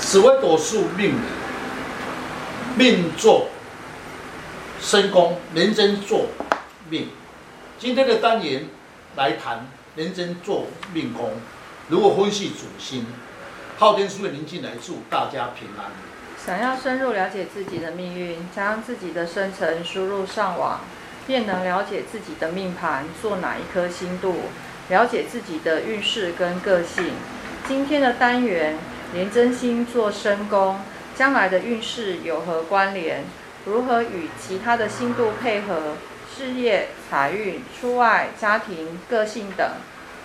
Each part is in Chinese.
紫微斗数命，命坐身宫，廉贞坐命。今天的单元来谈廉贞坐命宫如何分析主星。昊天书院林进来祝大家平安。想要深入了解自己的命运，将自己的生辰输入上网，便能了解自己的命盘坐哪一颗星度，了解自己的运势跟个性。今天的单元，廉贞星做身宫，将来的运势有何关联？如何与其他的星度配合？事业、财运、出外、家庭、个性等。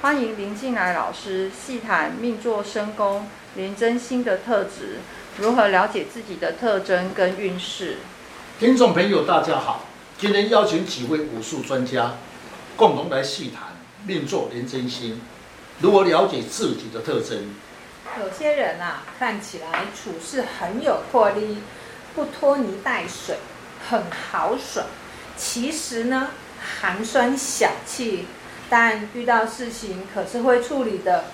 欢迎林进来老师细谈命做身宫廉贞星的特质，如何了解自己的特征跟运势？听众朋友，大家好，今天邀请几位武术专家，共同来细谈命做廉贞星。如何了解自己的特征？有些人啊，看起来处事很有魄力，不拖泥带水，很豪爽。其实呢，寒酸小气，但遇到事情可是会处理的。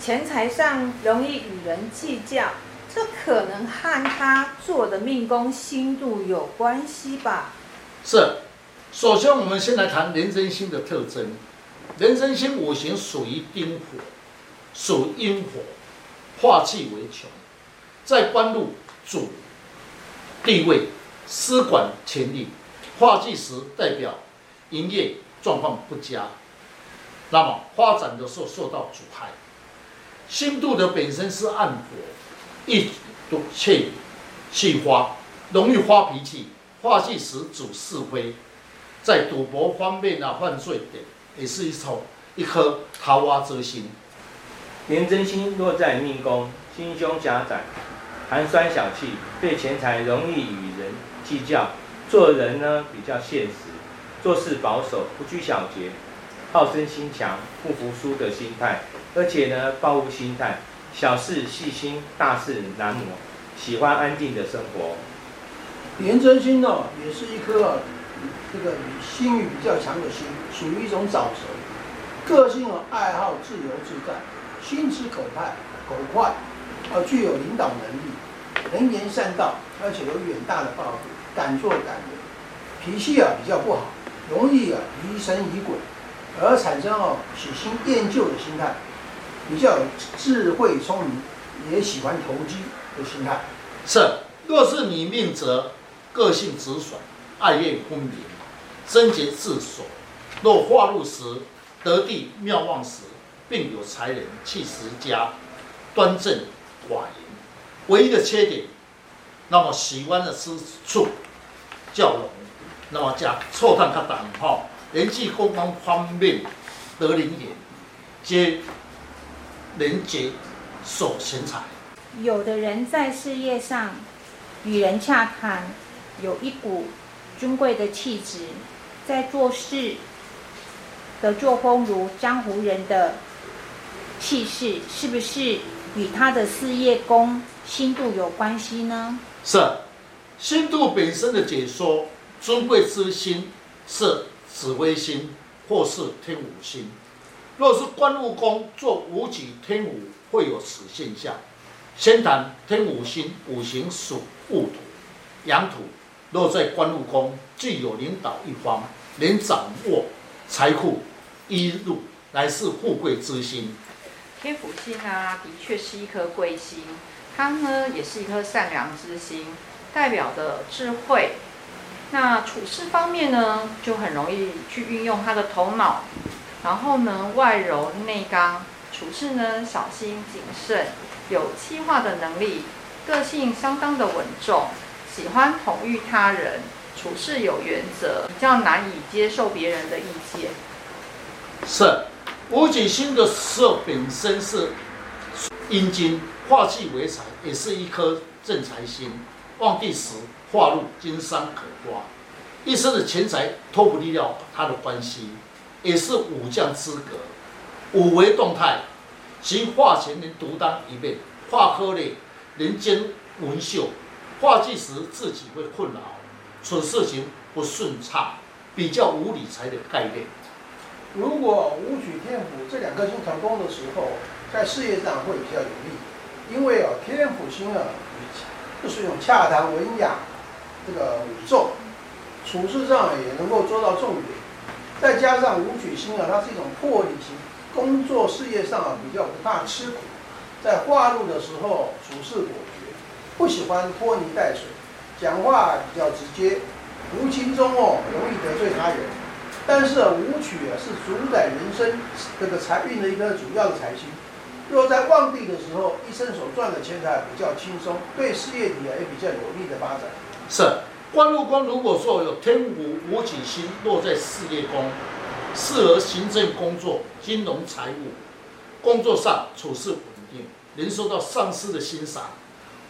钱财上容易与人计较，这可能和他做的命宫星度有关系吧？是。首先，我们先来谈人生星的特征。人生星五行属于丁火，属阴火，化气为穷，在官禄主地位，司管权力，化忌时代表营业状况不佳，那么发展的时候受到阻碍。星度的本身是暗火，易赌气气花，容易发脾气，化忌时主是非，在赌博方面啊，犯罪点。也是一种一颗桃花之心。廉贞星落在命宫，心胸狭窄，寒酸小气，对钱财容易与人计较，做人呢比较现实，做事保守，不拘小节，好胜心强，不服输的心态，而且呢报复心态，小事细心，大事难磨，喜欢安定的生活。廉贞星呢，也是一颗。这个心欲比较强的心，属于一种沼泽，个性啊爱好自由自在，心直口快，口快，啊具有领导能力，能言善道，而且有远大的抱负，敢做敢为，脾气啊比较不好，容易啊疑神疑鬼，而产生哦喜新厌旧的心态，比较有智慧聪明，也喜欢投机的心态。是，若是你命则个性直爽。爱怨分明，贞洁自守。若化禄时得地妙旺时，并有才能，气实佳，端正寡言。唯一的缺点，那么喜欢的吃醋较浓，那么加臭炭卡胆哈，人际沟通方面得灵眼，皆廉洁守贤才。有的人在事业上与人洽谈，有一股。尊贵的气质，在做事的作风如江湖人的气势，是不是与他的事业宫星度有关系呢？是，星度本身的解说，尊贵之星是紫微星或是天武星。若是官禄宫做武曲天武，会有此现象。先谈天武星，五行属戊土，阳土。落在官禄宫，具有领导一方，能掌握财富、衣禄，乃是富贵之星。天府星啊，的确是一颗贵星，它呢也是一颗善良之星，代表的智慧。那处事方面呢，就很容易去运用他的头脑，然后呢外柔内刚，处事呢小心谨慎，有计划的能力，个性相当的稳重。喜欢统御他人，处事有原则，比较难以接受别人的意见。是，武曲星的时候本身是阴金，化气为财，也是一颗正财星。旺地时化禄，经商可刮，一生的钱财脱不了他的关系，也是武将之格。五为动态，其化钱能独当一面，化科呢能兼文秀。化忌时自己会困扰，处事情不顺畅，比较无理财的概念。如果武曲天府这两颗星成功的时候，在事业上会比较有利，因为啊天府星啊，就是用洽谈文雅这个稳重，处事上也能够做到重点。再加上武曲星啊，它是一种魄力星，工作事业上啊比较不怕吃苦，在化禄的时候处事果决，不喜欢拖泥带水，讲话比较直接，无情中哦容易得罪他人。但是啊，武曲啊是主宰人生这个财运的一个主要的财星，若在旺地的时候，一生所赚的钱财比较轻松，对事业体啊也比较有利的发展。是。官禄宫如果说有天府武曲星落在事业宫，适合行政工作、金融财务，工作上处事稳定，能受到上司的欣赏，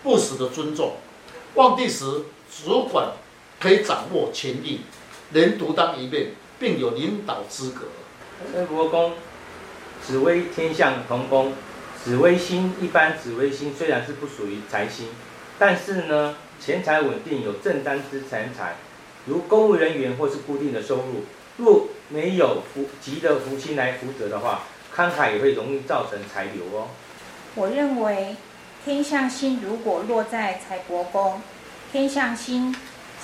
部属的尊重。旺地时，主管可以掌握权力，能独当一面，并有领导资格。申伯宫，紫微天象同宫，紫微星一般紫微星虽然是不属于财星，但是呢。钱财稳定，有正当之钱财，如公务人员或是固定的收入。若没有福吉的福星来福泽的话，慷慨也会容易造成财流哦。我认为天象星如果落在财帛宫，天象星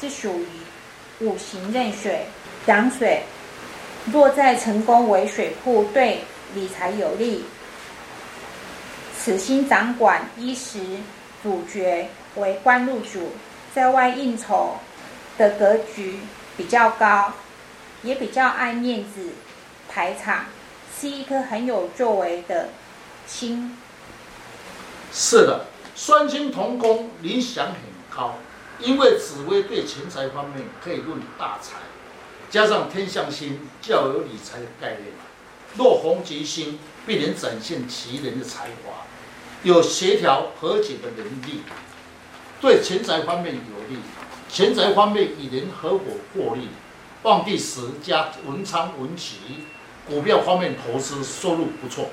是属于五行壬水，阳水若在成功为水库，对理财有利。此星掌管衣食，主角。为官禄主，在外应酬的格局比较高，也比较爱面子、排场，是一颗很有作为的星。是的，双星同宫，理想很高，因为紫微对钱财方面可以论大财，加上天相星较有理财的概念，若逢吉星，必能展现其人的才华，有协调和解的能力。对钱财方面有利，钱财方面与人合伙获利，旺地时加文昌文曲，股票方面投资收入不错。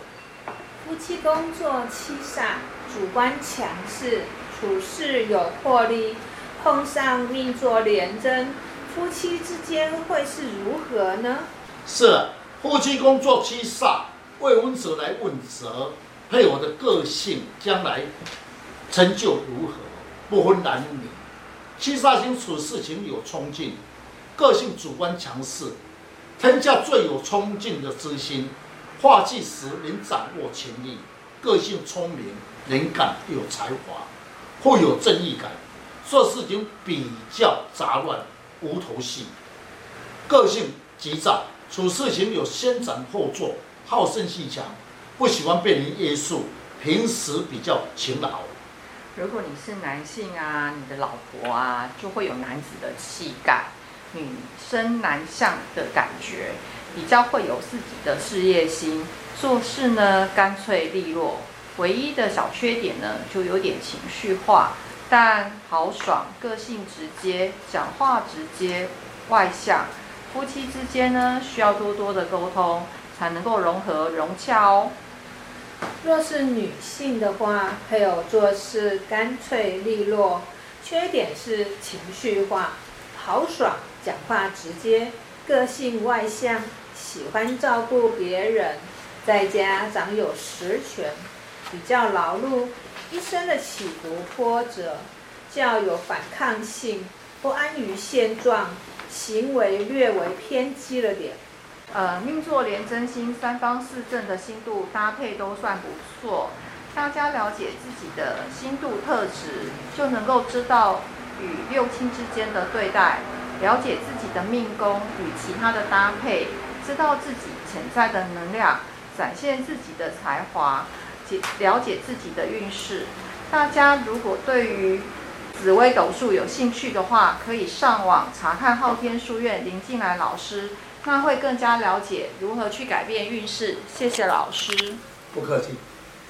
夫妻宫作七煞，主观强势，处事有魄力，碰上命坐廉贞，夫妻之间会是如何呢？是夫妻工作七煞，为问者来问责，配偶的个性将来成就如何？不分男女，七煞星处事情有冲劲，个性主观强势，天下最有冲劲的之星，化忌时能掌握权力，个性聪明、能干有才华，富有正义感，做事情比较杂乱无头绪，个性急躁，处事情有先斩后奏，好胜心强，不喜欢被人约束，平时比较勤劳。如果你是男性啊，你的老婆啊，就会有男子的气概，女生男相的感觉，比较会有自己的事业心，做事呢干脆利落。唯一的小缺点呢，就有点情绪化，但豪爽，个性直接，讲话直接，外向。夫妻之间呢，需要多多的沟通，才能够融合融洽哦。若是女性的话，配偶做事干脆利落，缺点是情绪化、豪爽、讲话直接、个性外向、喜欢照顾别人，在家掌有实权，比较劳碌，一生的起伏波折，较有反抗性，不安于现状，行为略为偏激了点。呃，命座连真心，三方四正的星度搭配都算不错。大家了解自己的星度特质，就能够知道与六亲之间的对待，了解自己的命宫与其他的搭配，知道自己潜在的能量，展现自己的才华，了解自己的运势。大家如果对于紫微斗数有兴趣的话，可以上网查看昊天书院林静来老师。那会更加了解如何去改变运势。谢谢老师。不客气。